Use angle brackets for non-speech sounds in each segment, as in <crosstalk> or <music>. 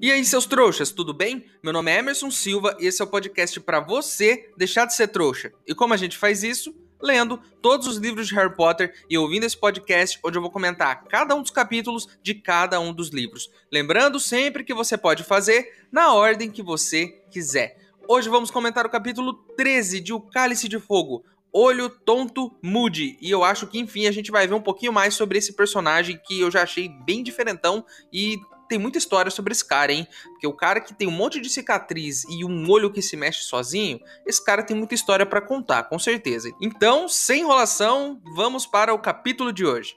E aí, seus trouxas, tudo bem? Meu nome é Emerson Silva e esse é o podcast para você deixar de ser trouxa. E como a gente faz isso? Lendo todos os livros de Harry Potter e ouvindo esse podcast, onde eu vou comentar cada um dos capítulos de cada um dos livros. Lembrando sempre que você pode fazer na ordem que você quiser. Hoje vamos comentar o capítulo 13 de O Cálice de Fogo, Olho Tonto Moody. E eu acho que, enfim, a gente vai ver um pouquinho mais sobre esse personagem que eu já achei bem diferentão e tem muita história sobre esse cara, hein? Porque o cara que tem um monte de cicatriz e um olho que se mexe sozinho, esse cara tem muita história para contar, com certeza. Então, sem enrolação, vamos para o capítulo de hoje.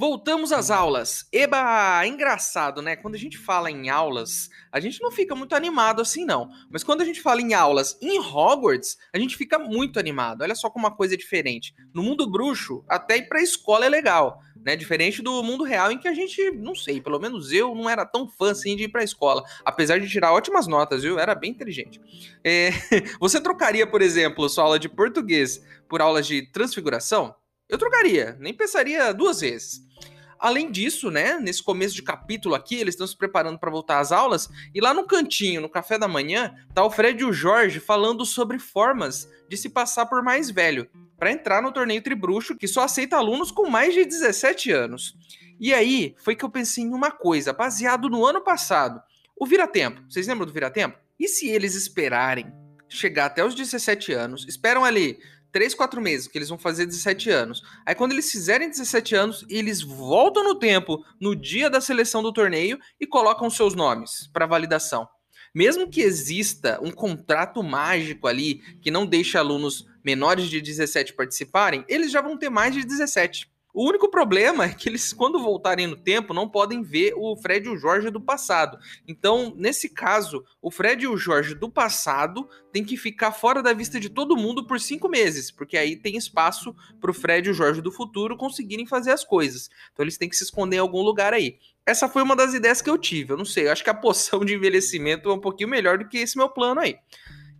Voltamos às aulas. Eba, engraçado, né? Quando a gente fala em aulas, a gente não fica muito animado assim, não. Mas quando a gente fala em aulas em Hogwarts, a gente fica muito animado. Olha só como uma coisa é diferente. No mundo bruxo, até ir pra escola é legal, né? Diferente do mundo real em que a gente, não sei, pelo menos eu não era tão fã assim de ir pra escola. Apesar de tirar ótimas notas, viu? Era bem inteligente. É... <laughs> Você trocaria, por exemplo, sua aula de português por aulas de transfiguração? Eu trocaria, nem pensaria duas vezes. Além disso, né, nesse começo de capítulo aqui, eles estão se preparando para voltar às aulas, e lá no cantinho, no café da manhã, tá o Fred e o Jorge falando sobre formas de se passar por mais velho, para entrar no torneio Tribruxo, que só aceita alunos com mais de 17 anos. E aí, foi que eu pensei em uma coisa, baseado no ano passado. O Vira-Tempo, vocês lembram do Vira-Tempo? E se eles esperarem chegar até os 17 anos, esperam ali 3, 4 meses, que eles vão fazer 17 anos. Aí quando eles fizerem 17 anos, eles voltam no tempo, no dia da seleção do torneio, e colocam seus nomes para validação. Mesmo que exista um contrato mágico ali que não deixe alunos menores de 17 participarem, eles já vão ter mais de 17. O único problema é que eles, quando voltarem no tempo, não podem ver o Fred e o Jorge do passado. Então, nesse caso, o Fred e o Jorge do passado tem que ficar fora da vista de todo mundo por cinco meses, porque aí tem espaço para o Fred e o Jorge do futuro conseguirem fazer as coisas. Então, eles têm que se esconder em algum lugar aí. Essa foi uma das ideias que eu tive. Eu não sei, eu acho que a poção de envelhecimento é um pouquinho melhor do que esse meu plano aí.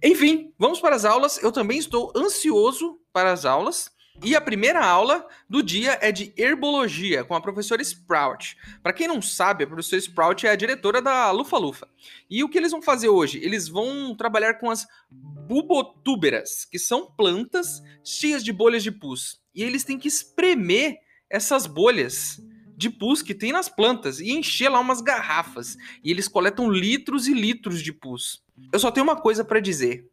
Enfim, vamos para as aulas. Eu também estou ansioso para as aulas. E a primeira aula do dia é de herbologia com a professora Sprout. Para quem não sabe, a professora Sprout é a diretora da Lufa Lufa. E o que eles vão fazer hoje? Eles vão trabalhar com as bubotúberas, que são plantas cheias de bolhas de pus. E eles têm que espremer essas bolhas de pus que tem nas plantas e encher lá umas garrafas. E eles coletam litros e litros de pus. Eu só tenho uma coisa para dizer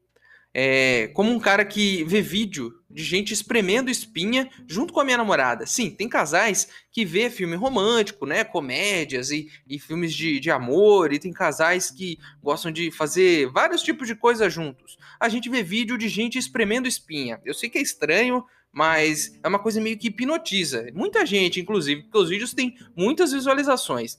é, como um cara que vê vídeo de gente espremendo espinha junto com a minha namorada. Sim, tem casais que vê filme romântico, né? Comédias e, e filmes de, de amor, e tem casais que gostam de fazer vários tipos de coisas juntos. A gente vê vídeo de gente espremendo espinha. Eu sei que é estranho, mas é uma coisa meio que hipnotiza. Muita gente, inclusive, porque os vídeos têm muitas visualizações.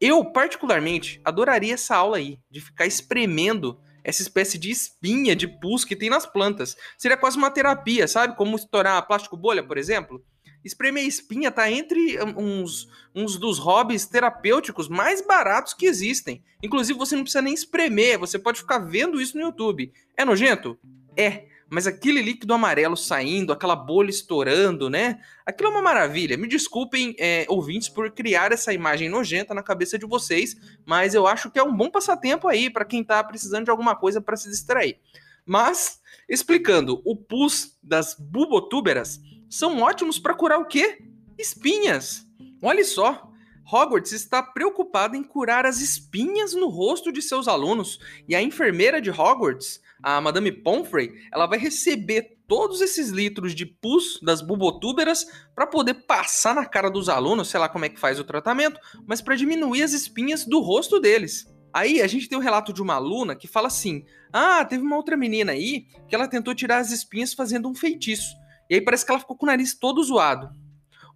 Eu, particularmente, adoraria essa aula aí, de ficar espremendo essa espécie de espinha de pus que tem nas plantas. Seria quase uma terapia, sabe? Como estourar plástico bolha, por exemplo. Espremer espinha tá entre uns, uns dos hobbies terapêuticos mais baratos que existem. Inclusive, você não precisa nem espremer, você pode ficar vendo isso no YouTube. É nojento? É mas aquele líquido amarelo saindo, aquela bolha estourando, né? Aquilo é uma maravilha. Me desculpem, é, ouvintes, por criar essa imagem nojenta na cabeça de vocês, mas eu acho que é um bom passatempo aí para quem tá precisando de alguma coisa para se distrair. Mas, explicando, o pus das bubotúberas são ótimos para curar o quê? Espinhas. Olha só, Hogwarts está preocupada em curar as espinhas no rosto de seus alunos, e a enfermeira de Hogwarts a Madame Pomfrey, ela vai receber todos esses litros de pus das bubotúberas para poder passar na cara dos alunos, sei lá como é que faz o tratamento, mas para diminuir as espinhas do rosto deles. Aí a gente tem o um relato de uma aluna que fala assim: "Ah, teve uma outra menina aí que ela tentou tirar as espinhas fazendo um feitiço. E aí parece que ela ficou com o nariz todo zoado.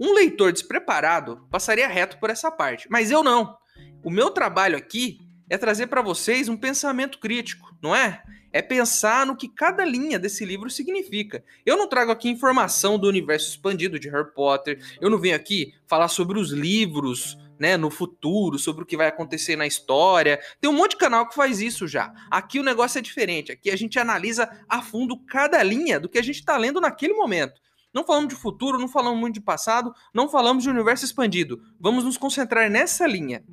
Um leitor despreparado passaria reto por essa parte, mas eu não. O meu trabalho aqui é trazer para vocês um pensamento crítico, não é? É pensar no que cada linha desse livro significa. Eu não trago aqui informação do universo expandido de Harry Potter, eu não venho aqui falar sobre os livros, né, no futuro, sobre o que vai acontecer na história. Tem um monte de canal que faz isso já. Aqui o negócio é diferente. Aqui a gente analisa a fundo cada linha do que a gente está lendo naquele momento. Não falamos de futuro, não falamos muito de passado, não falamos de universo expandido. Vamos nos concentrar nessa linha.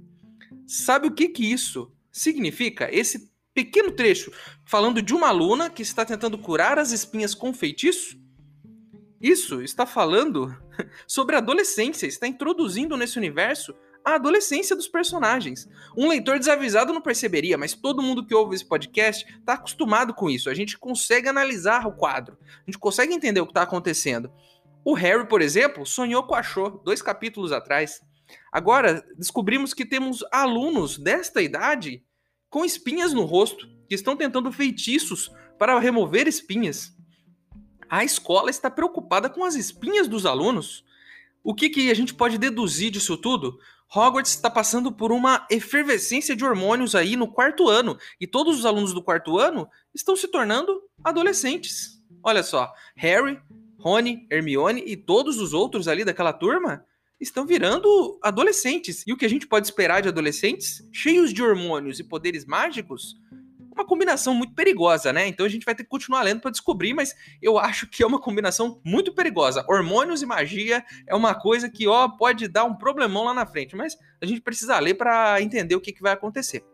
Sabe o que que isso significa? Esse pequeno trecho falando de uma aluna que está tentando curar as espinhas com feitiço? Isso está falando <laughs> sobre a adolescência, está introduzindo nesse universo a adolescência dos personagens. Um leitor desavisado não perceberia, mas todo mundo que ouve esse podcast está acostumado com isso. A gente consegue analisar o quadro, a gente consegue entender o que está acontecendo. O Harry, por exemplo, sonhou com a Cho dois capítulos atrás. Agora, descobrimos que temos alunos desta idade com espinhas no rosto, que estão tentando feitiços para remover espinhas. A escola está preocupada com as espinhas dos alunos. O que, que a gente pode deduzir disso tudo? Hogwarts está passando por uma efervescência de hormônios aí no quarto ano, e todos os alunos do quarto ano estão se tornando adolescentes. Olha só, Harry, Rony, Hermione e todos os outros ali daquela turma estão virando adolescentes. E o que a gente pode esperar de adolescentes cheios de hormônios e poderes mágicos uma combinação muito perigosa, né? Então a gente vai ter que continuar lendo para descobrir, mas eu acho que é uma combinação muito perigosa. Hormônios e magia é uma coisa que, ó, pode dar um problemão lá na frente, mas a gente precisa ler para entender o que, que vai acontecer.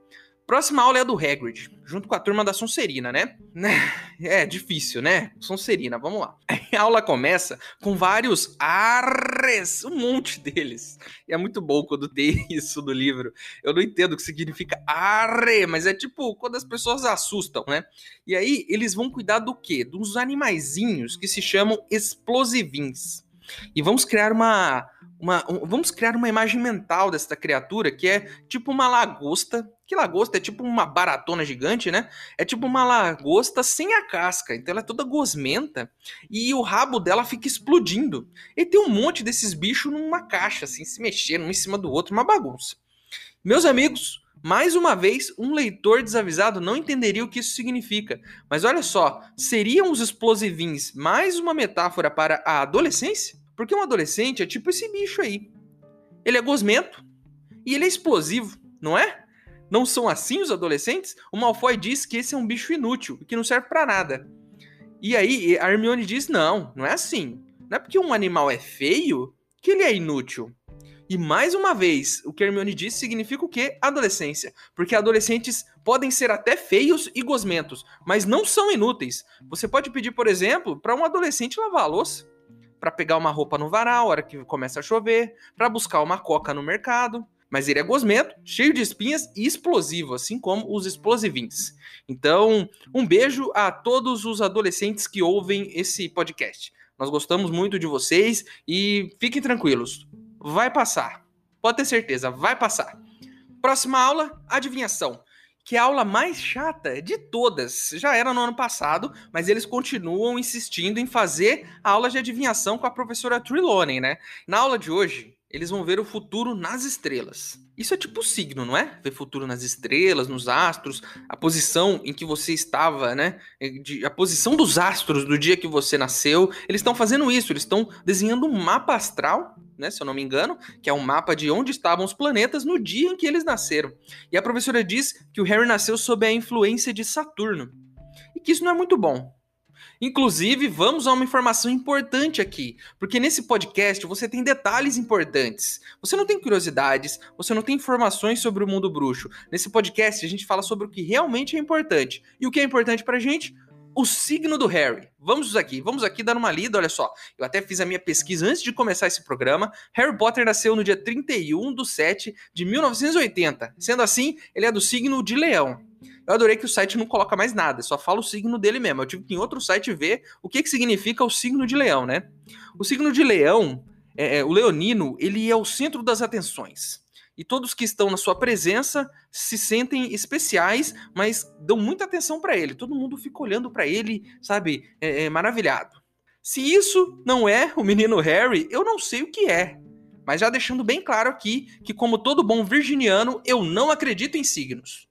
Próxima aula é a do Hagrid, junto com a turma da Sonserina, né? <laughs> É difícil, né? Sonserina, vamos lá. A aula começa com vários arres, um monte deles. E é muito bom quando tem <laughs> isso no livro. Eu não entendo o que significa arre, mas é tipo quando as pessoas assustam, né? E aí eles vão cuidar do quê? Dos animaizinhos que se chamam explosivins. E vamos criar uma, uma um, vamos criar uma imagem mental dessa criatura que é tipo uma lagosta. Que lagosta é tipo uma baratona gigante, né? É tipo uma lagosta sem a casca. Então ela é toda gosmenta e o rabo dela fica explodindo. E tem um monte desses bichos numa caixa, assim, se mexendo um em cima do outro, uma bagunça. Meus amigos, mais uma vez, um leitor desavisado não entenderia o que isso significa. Mas olha só, seriam os explosivins mais uma metáfora para a adolescência? Porque um adolescente é tipo esse bicho aí. Ele é gosmento e ele é explosivo, não é? Não são assim os adolescentes? O Malfoy diz que esse é um bicho inútil que não serve para nada. E aí a Hermione diz: não, não é assim. Não é porque um animal é feio que ele é inútil. E mais uma vez, o que a Hermione diz significa o quê? Adolescência. Porque adolescentes podem ser até feios e gosmentos, mas não são inúteis. Você pode pedir, por exemplo, para um adolescente lavar a louça para pegar uma roupa no varal, a hora que começa a chover, para buscar uma coca no mercado. Mas ele é gosmento, cheio de espinhas e explosivo, assim como os explosivins. Então, um beijo a todos os adolescentes que ouvem esse podcast. Nós gostamos muito de vocês e fiquem tranquilos, vai passar. Pode ter certeza, vai passar. Próxima aula, adivinhação que é a aula mais chata de todas. Já era no ano passado, mas eles continuam insistindo em fazer a aula de adivinhação com a professora Trelawney, né? Na aula de hoje, eles vão ver o futuro nas estrelas. Isso é tipo signo, não é? Ver futuro nas estrelas, nos astros, a posição em que você estava, né? A posição dos astros do dia que você nasceu. Eles estão fazendo isso, eles estão desenhando um mapa astral né, se eu não me engano, que é um mapa de onde estavam os planetas no dia em que eles nasceram. E a professora diz que o Harry nasceu sob a influência de Saturno. E que isso não é muito bom. Inclusive, vamos a uma informação importante aqui, porque nesse podcast você tem detalhes importantes. Você não tem curiosidades, você não tem informações sobre o mundo bruxo. Nesse podcast a gente fala sobre o que realmente é importante. E o que é importante pra gente? o signo do Harry. Vamos aqui, vamos aqui dar uma lida, olha só. Eu até fiz a minha pesquisa antes de começar esse programa. Harry Potter nasceu no dia 31 de 7 de 1980. Sendo assim, ele é do signo de Leão. Eu adorei que o site não coloca mais nada, só fala o signo dele mesmo. Eu tive que em outro site ver o que, que significa o signo de leão, né? O signo de leão, é, é, o leonino, ele é o centro das atenções. E todos que estão na sua presença se sentem especiais, mas dão muita atenção para ele. Todo mundo fica olhando para ele, sabe, é, é, maravilhado. Se isso não é o menino Harry, eu não sei o que é. Mas já deixando bem claro aqui que, como todo bom virginiano, eu não acredito em signos.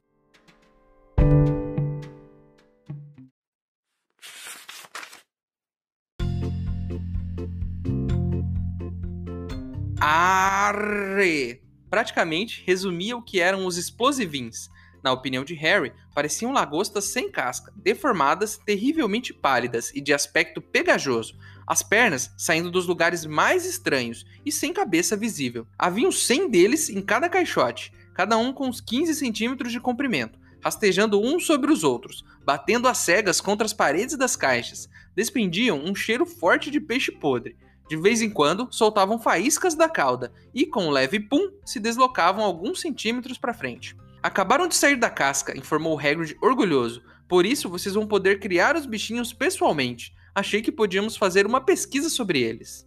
Arre! Praticamente resumia o que eram os explosivins. Na opinião de Harry, pareciam lagostas sem casca, deformadas, terrivelmente pálidas e de aspecto pegajoso, as pernas saindo dos lugares mais estranhos e sem cabeça visível. Haviam 100 deles em cada caixote, cada um com uns 15 centímetros de comprimento, rastejando uns sobre os outros, batendo as cegas contra as paredes das caixas. Desprendiam um cheiro forte de peixe podre. De vez em quando, soltavam faíscas da cauda e, com um leve pum, se deslocavam alguns centímetros para frente. Acabaram de sair da casca, informou Hagrid orgulhoso. Por isso, vocês vão poder criar os bichinhos pessoalmente. Achei que podíamos fazer uma pesquisa sobre eles.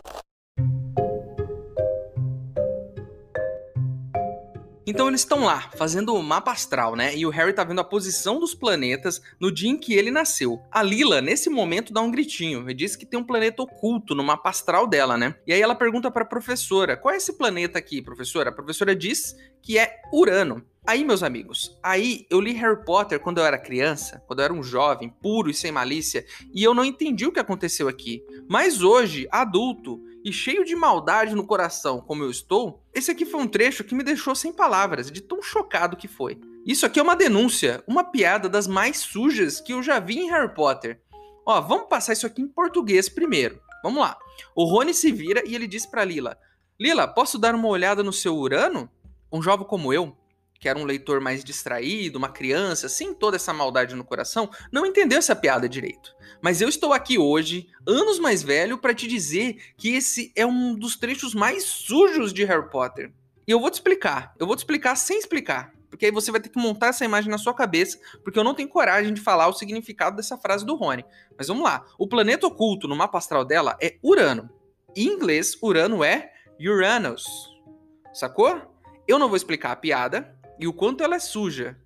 Então eles estão lá, fazendo o mapa astral, né? E o Harry tá vendo a posição dos planetas no dia em que ele nasceu. A Lila, nesse momento, dá um gritinho e diz que tem um planeta oculto no mapa astral dela, né? E aí ela pergunta pra professora: qual é esse planeta aqui, professora? A professora diz que é Urano. Aí, meus amigos, aí eu li Harry Potter quando eu era criança, quando eu era um jovem, puro e sem malícia, e eu não entendi o que aconteceu aqui. Mas hoje, adulto, e cheio de maldade no coração como eu estou, esse aqui foi um trecho que me deixou sem palavras, de tão chocado que foi. Isso aqui é uma denúncia, uma piada das mais sujas que eu já vi em Harry Potter. Ó, vamos passar isso aqui em português primeiro. Vamos lá. O Rony se vira e ele diz para Lila: Lila, posso dar uma olhada no seu Urano? Um jovem como eu, que era um leitor mais distraído, uma criança, sem toda essa maldade no coração, não entendeu essa piada direito. Mas eu estou aqui hoje, anos mais velho, para te dizer que esse é um dos trechos mais sujos de Harry Potter. E eu vou te explicar. Eu vou te explicar sem explicar. Porque aí você vai ter que montar essa imagem na sua cabeça, porque eu não tenho coragem de falar o significado dessa frase do Rony. Mas vamos lá. O planeta oculto no mapa astral dela é Urano. Em inglês, Urano é Uranus. Sacou? Eu não vou explicar a piada, e o quanto ela é suja.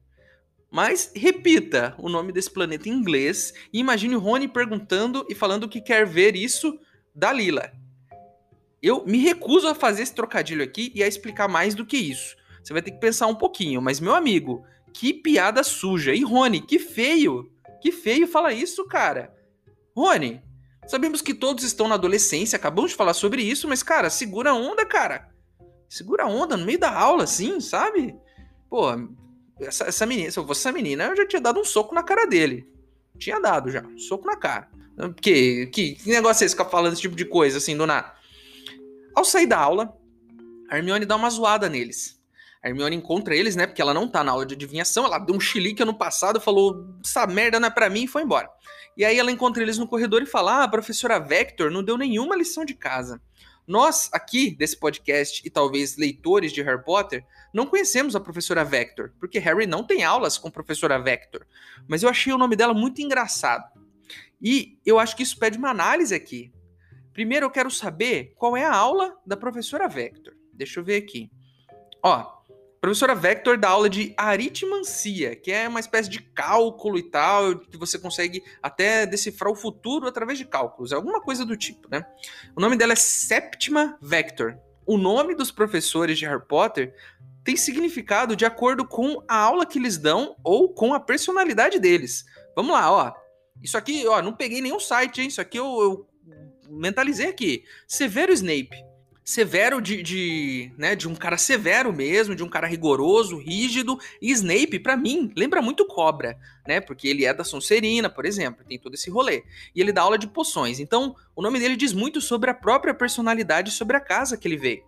Mas repita o nome desse planeta em inglês e imagine o Rony perguntando e falando que quer ver isso da Lila. Eu me recuso a fazer esse trocadilho aqui e a explicar mais do que isso. Você vai ter que pensar um pouquinho, mas meu amigo, que piada suja. E Rony, que feio. Que feio fala isso, cara. Rony, sabemos que todos estão na adolescência, acabamos de falar sobre isso, mas cara, segura a onda, cara. Segura a onda no meio da aula, assim, sabe? Pô, essa, essa menina, se eu fosse essa menina, eu já tinha dado um soco na cara dele. Tinha dado já, um soco na cara. Que, que, negócio é esse ficar falando esse tipo de coisa, assim, do nada? Ao sair da aula, a Hermione dá uma zoada neles. A Hermione encontra eles, né? Porque ela não tá na aula de adivinhação. Ela deu um chilique ano passado, falou: essa merda não é pra mim e foi embora. E aí ela encontra eles no corredor e fala: Ah, a professora Vector não deu nenhuma lição de casa. Nós, aqui desse podcast, e talvez leitores de Harry Potter, não conhecemos a professora Vector, porque Harry não tem aulas com a professora Vector. Mas eu achei o nome dela muito engraçado. E eu acho que isso pede uma análise aqui. Primeiro eu quero saber qual é a aula da professora Vector. Deixa eu ver aqui. Ó, Professora Vector dá aula de aritmancia, que é uma espécie de cálculo e tal, que você consegue até decifrar o futuro através de cálculos, é alguma coisa do tipo, né? O nome dela é Septima Vector. O nome dos professores de Harry Potter tem significado de acordo com a aula que eles dão ou com a personalidade deles. Vamos lá, ó. Isso aqui, ó, não peguei nenhum site, hein? Isso aqui eu, eu mentalizei aqui. Severo Snape severo de, de, né, de um cara severo mesmo, de um cara rigoroso, rígido. E Snape, para mim, lembra muito Cobra, né? Porque ele é da Sonserina, por exemplo, tem todo esse rolê. E ele dá aula de poções. Então, o nome dele diz muito sobre a própria personalidade, sobre a casa que ele veio.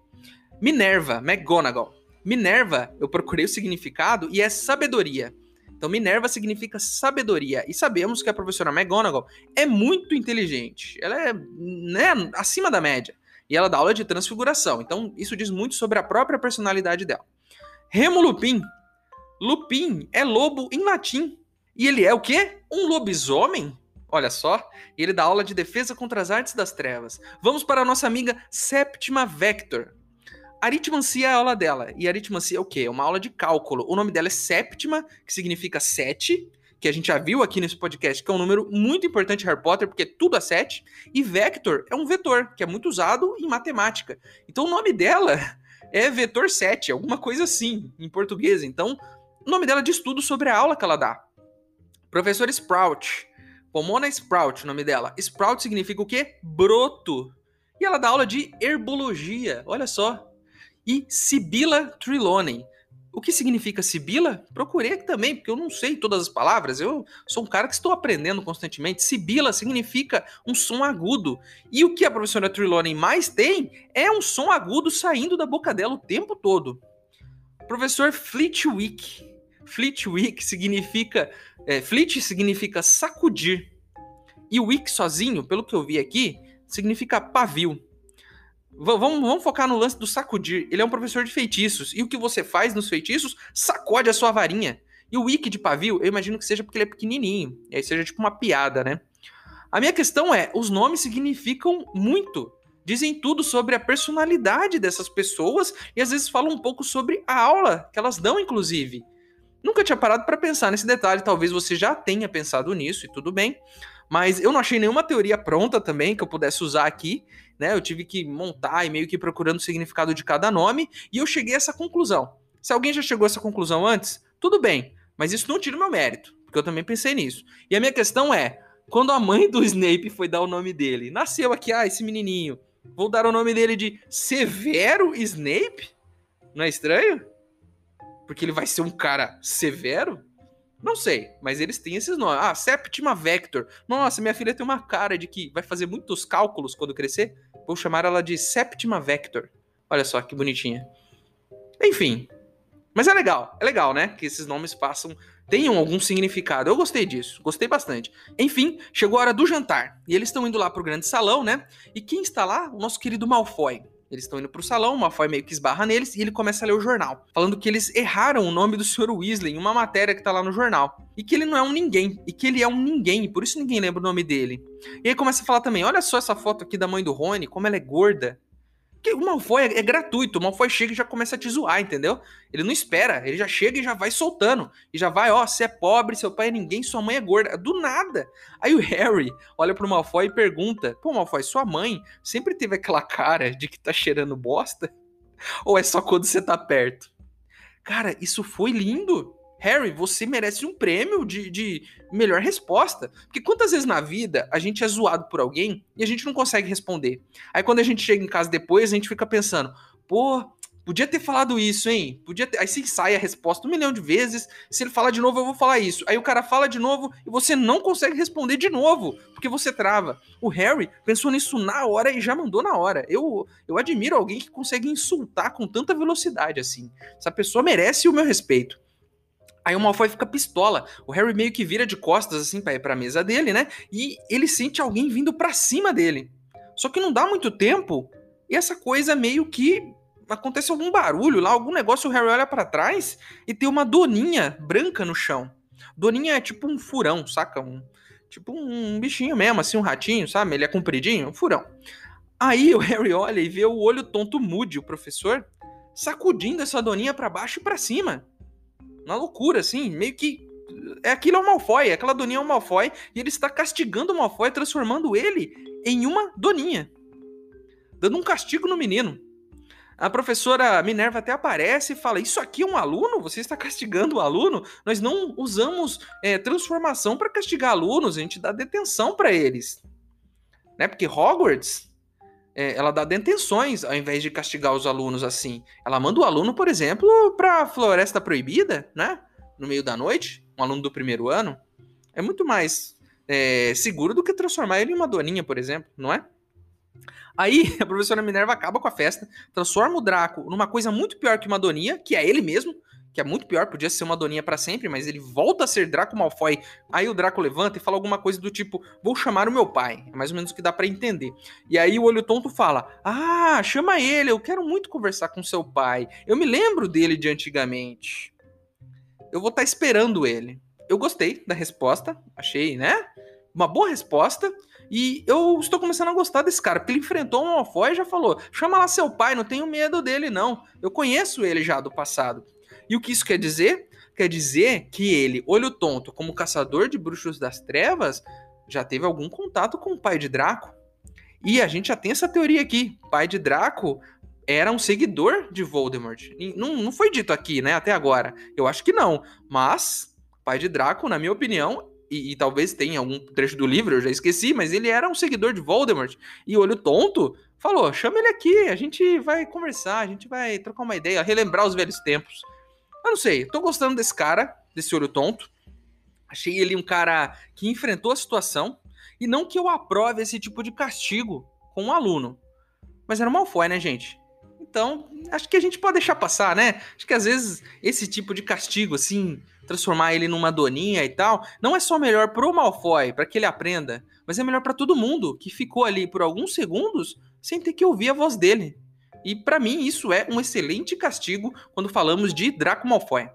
Minerva McGonagall. Minerva, eu procurei o significado e é sabedoria. Então, Minerva significa sabedoria. E sabemos que a professora McGonagall é muito inteligente. Ela é né, acima da média. E ela dá aula de transfiguração. Então, isso diz muito sobre a própria personalidade dela. Remo Lupin. Lupin é lobo em latim. E ele é o quê? Um lobisomem? Olha só, ele dá aula de defesa contra as artes das trevas. Vamos para a nossa amiga Séptima Vector. Aritmancia é a aula dela. E aritmancia é o quê? É uma aula de cálculo. O nome dela é Séptima, que significa sete, que a gente já viu aqui nesse podcast, que é um número muito importante em Harry Potter, porque tudo é sete. E Vector é um vetor, que é muito usado em matemática. Então o nome dela <laughs> é Vetor 7, alguma coisa assim, em português. Então, o nome dela diz tudo sobre a aula que ela dá. Professor Sprout. Pomona Sprout, o nome dela. Sprout significa o quê? Broto. E ela dá aula de herbologia, olha só. E Sibila Trelawney. O que significa Sibila? Procurei aqui também, porque eu não sei todas as palavras. Eu sou um cara que estou aprendendo constantemente. Sibila significa um som agudo. E o que a professora Trelawney mais tem é um som agudo saindo da boca dela o tempo todo. Professor Flitwick. Flitwick significa é, flit significa sacudir. E o wick sozinho, pelo que eu vi aqui, significa pavio. Vamos, vamos focar no lance do sacudir. Ele é um professor de feitiços. E o que você faz nos feitiços? Sacode a sua varinha. E o wick de pavio, eu imagino que seja porque ele é pequenininho. E aí seja tipo uma piada, né? A minha questão é: os nomes significam muito. Dizem tudo sobre a personalidade dessas pessoas e às vezes falam um pouco sobre a aula que elas dão, inclusive. Nunca tinha parado para pensar nesse detalhe, talvez você já tenha pensado nisso e tudo bem, mas eu não achei nenhuma teoria pronta também que eu pudesse usar aqui, né? Eu tive que montar e meio que procurando o significado de cada nome e eu cheguei a essa conclusão. Se alguém já chegou a essa conclusão antes, tudo bem, mas isso não tira o meu mérito, porque eu também pensei nisso. E a minha questão é, quando a mãe do <laughs> Snape foi dar o nome dele, nasceu aqui, ah, esse menininho, vou dar o nome dele de Severo Snape? Não é estranho? porque ele vai ser um cara severo? Não sei, mas eles têm esses nomes. Ah, Septima Vector. Nossa, minha filha tem uma cara de que vai fazer muitos cálculos quando crescer. Vou chamar ela de Septima Vector. Olha só que bonitinha. Enfim. Mas é legal, é legal, né? Que esses nomes passam, tenham algum significado. Eu gostei disso, gostei bastante. Enfim, chegou a hora do jantar. E eles estão indo lá pro grande salão, né? E quem está lá? O nosso querido Malfoy. Eles estão indo pro salão, o Malfoy meio que esbarra neles e ele começa a ler o jornal, falando que eles erraram o nome do Sr. Weasley em uma matéria que tá lá no jornal. E que ele não é um ninguém, e que ele é um ninguém, por isso ninguém lembra o nome dele. E aí começa a falar também: olha só essa foto aqui da mãe do Rony, como ela é gorda. Porque o Malfoy é, é, gratuito, o Malfoy chega e já começa a te zoar, entendeu? Ele não espera, ele já chega e já vai soltando. E já vai, ó, você é pobre, seu pai é ninguém, sua mãe é gorda. Do nada. Aí o Harry olha pro Malfoy e pergunta: Pô, Malfoy, sua mãe sempre teve aquela cara de que tá cheirando bosta? Ou é só quando você tá perto? Cara, isso foi lindo. Harry, você merece um prêmio de, de melhor resposta. Porque quantas vezes na vida a gente é zoado por alguém e a gente não consegue responder? Aí quando a gente chega em casa depois, a gente fica pensando, pô, podia ter falado isso, hein? Podia ter... Aí você sai a resposta um milhão de vezes. Se ele falar de novo, eu vou falar isso. Aí o cara fala de novo e você não consegue responder de novo, porque você trava. O Harry pensou nisso na hora e já mandou na hora. Eu, eu admiro alguém que consegue insultar com tanta velocidade assim. Essa pessoa merece o meu respeito. Aí o Malfoy fica pistola. O Harry meio que vira de costas assim para ir pra mesa dele, né? E ele sente alguém vindo para cima dele. Só que não dá muito tempo e essa coisa meio que acontece algum barulho lá, algum negócio, o Harry olha para trás e tem uma doninha branca no chão. Doninha é tipo um furão, saca? Um, tipo um bichinho mesmo, assim, um ratinho, sabe? Ele é compridinho, um furão. Aí o Harry olha e vê o olho tonto Moody, o professor, sacudindo essa doninha para baixo e para cima. Uma loucura, assim, meio que. É aquilo é o Malfoy, aquela doninha é o Malfoy, e ele está castigando o Malfoy, transformando ele em uma doninha. Dando um castigo no menino. A professora Minerva até aparece e fala: Isso aqui é um aluno? Você está castigando o aluno? Nós não usamos é, transformação para castigar alunos, a gente dá detenção para eles. Né? Porque Hogwarts é, ela dá detenções ao invés de castigar os alunos assim. Ela manda o aluno, por exemplo, para a Floresta Proibida, né? No meio da noite, um aluno do primeiro ano. É muito mais é, seguro do que transformar ele em uma doninha, por exemplo, não é? Aí <laughs> a professora Minerva acaba com a festa, transforma o Draco numa coisa muito pior que uma Doninha, que é ele mesmo, que é muito pior, podia ser uma Doninha para sempre, mas ele volta a ser Draco Malfoy. Aí o Draco levanta e fala alguma coisa do tipo: "Vou chamar o meu pai". É mais ou menos o que dá para entender. E aí o Olho Tonto fala: "Ah, chama ele, eu quero muito conversar com seu pai. Eu me lembro dele de antigamente. Eu vou estar tá esperando ele". Eu gostei da resposta, achei, né? Uma boa resposta. E eu estou começando a gostar desse cara, porque ele enfrentou um Malfoy e já falou: chama lá seu pai, não tenho medo dele, não. Eu conheço ele já do passado. E o que isso quer dizer? Quer dizer que ele, olho tonto, como caçador de bruxos das trevas, já teve algum contato com o pai de Draco. E a gente já tem essa teoria aqui. Pai de Draco era um seguidor de Voldemort. Não, não foi dito aqui, né, até agora. Eu acho que não. Mas, pai de Draco, na minha opinião, e, e, talvez tenha algum trecho do livro, eu já esqueci, mas ele era um seguidor de Voldemort. E olho tonto falou: chama ele aqui, a gente vai conversar, a gente vai trocar uma ideia, relembrar os velhos tempos. Eu não sei, tô gostando desse cara, desse olho tonto. Achei ele um cara que enfrentou a situação. E não que eu aprove esse tipo de castigo com um aluno. Mas era um Malfoy, né, gente? Então, acho que a gente pode deixar passar, né? Acho que às vezes esse tipo de castigo, assim, transformar ele numa doninha e tal, não é só melhor pro Malfoy, para que ele aprenda, mas é melhor para todo mundo que ficou ali por alguns segundos sem ter que ouvir a voz dele. E para mim isso é um excelente castigo quando falamos de Draco Malfoy.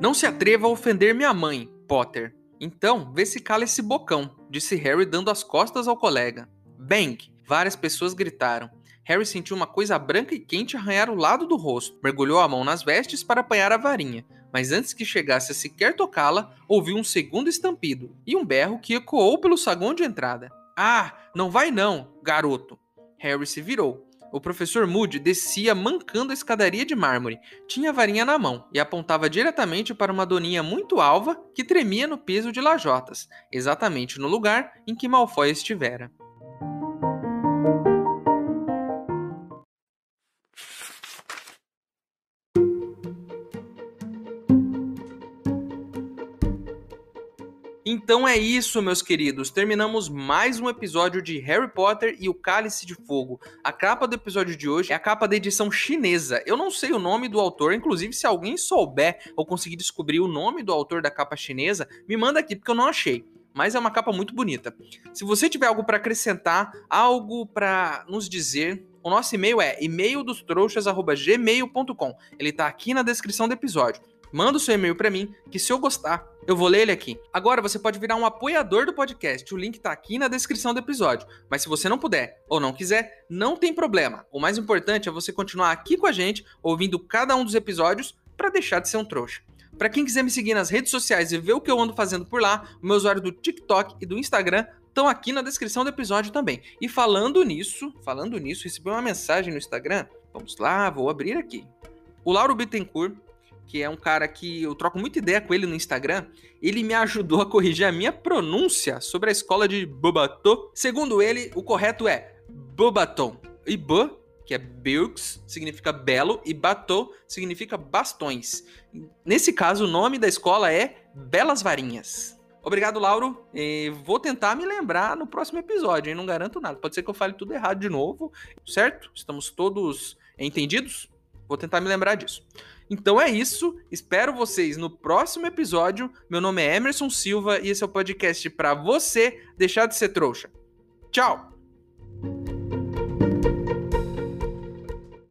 Não se atreva a ofender minha mãe, Potter. Então, vê se cala esse bocão, disse Harry dando as costas ao colega. Bang! Várias pessoas gritaram. Harry sentiu uma coisa branca e quente arranhar o lado do rosto. Mergulhou a mão nas vestes para apanhar a varinha, mas antes que chegasse a sequer tocá-la, ouviu um segundo estampido e um berro que ecoou pelo saguão de entrada. Ah, não vai não, garoto! Harry se virou. O professor Moody descia mancando a escadaria de mármore. Tinha a varinha na mão e apontava diretamente para uma doninha muito alva que tremia no peso de lajotas, exatamente no lugar em que Malfoy estivera. Então é isso, meus queridos. Terminamos mais um episódio de Harry Potter e o Cálice de Fogo. A capa do episódio de hoje é a capa da edição chinesa. Eu não sei o nome do autor, inclusive se alguém souber ou conseguir descobrir o nome do autor da capa chinesa, me manda aqui porque eu não achei. Mas é uma capa muito bonita. Se você tiver algo para acrescentar, algo para nos dizer, o nosso e-mail é e-maildostrouxas@gmail.com. Ele tá aqui na descrição do episódio. Manda o seu e-mail para mim, que se eu gostar, eu vou ler ele aqui. Agora você pode virar um apoiador do podcast, o link tá aqui na descrição do episódio. Mas se você não puder ou não quiser, não tem problema. O mais importante é você continuar aqui com a gente, ouvindo cada um dos episódios, para deixar de ser um trouxa. Para quem quiser me seguir nas redes sociais e ver o que eu ando fazendo por lá, o meu usuário do TikTok e do Instagram estão aqui na descrição do episódio também. E falando nisso, falando nisso, recebi uma mensagem no Instagram. Vamos lá, vou abrir aqui. O Lauro Bittencourt que é um cara que eu troco muita ideia com ele no Instagram, ele me ajudou a corrigir a minha pronúncia sobre a escola de Bobatô. Segundo ele, o correto é Bobaton. E B, que é Bilks, significa belo, e Batô significa bastões. Nesse caso, o nome da escola é Belas Varinhas. Obrigado, Lauro. E vou tentar me lembrar no próximo episódio, hein? Não garanto nada. Pode ser que eu fale tudo errado de novo, certo? Estamos todos entendidos? Vou tentar me lembrar disso. Então é isso. Espero vocês no próximo episódio. Meu nome é Emerson Silva e esse é o podcast para você deixar de ser trouxa. Tchau!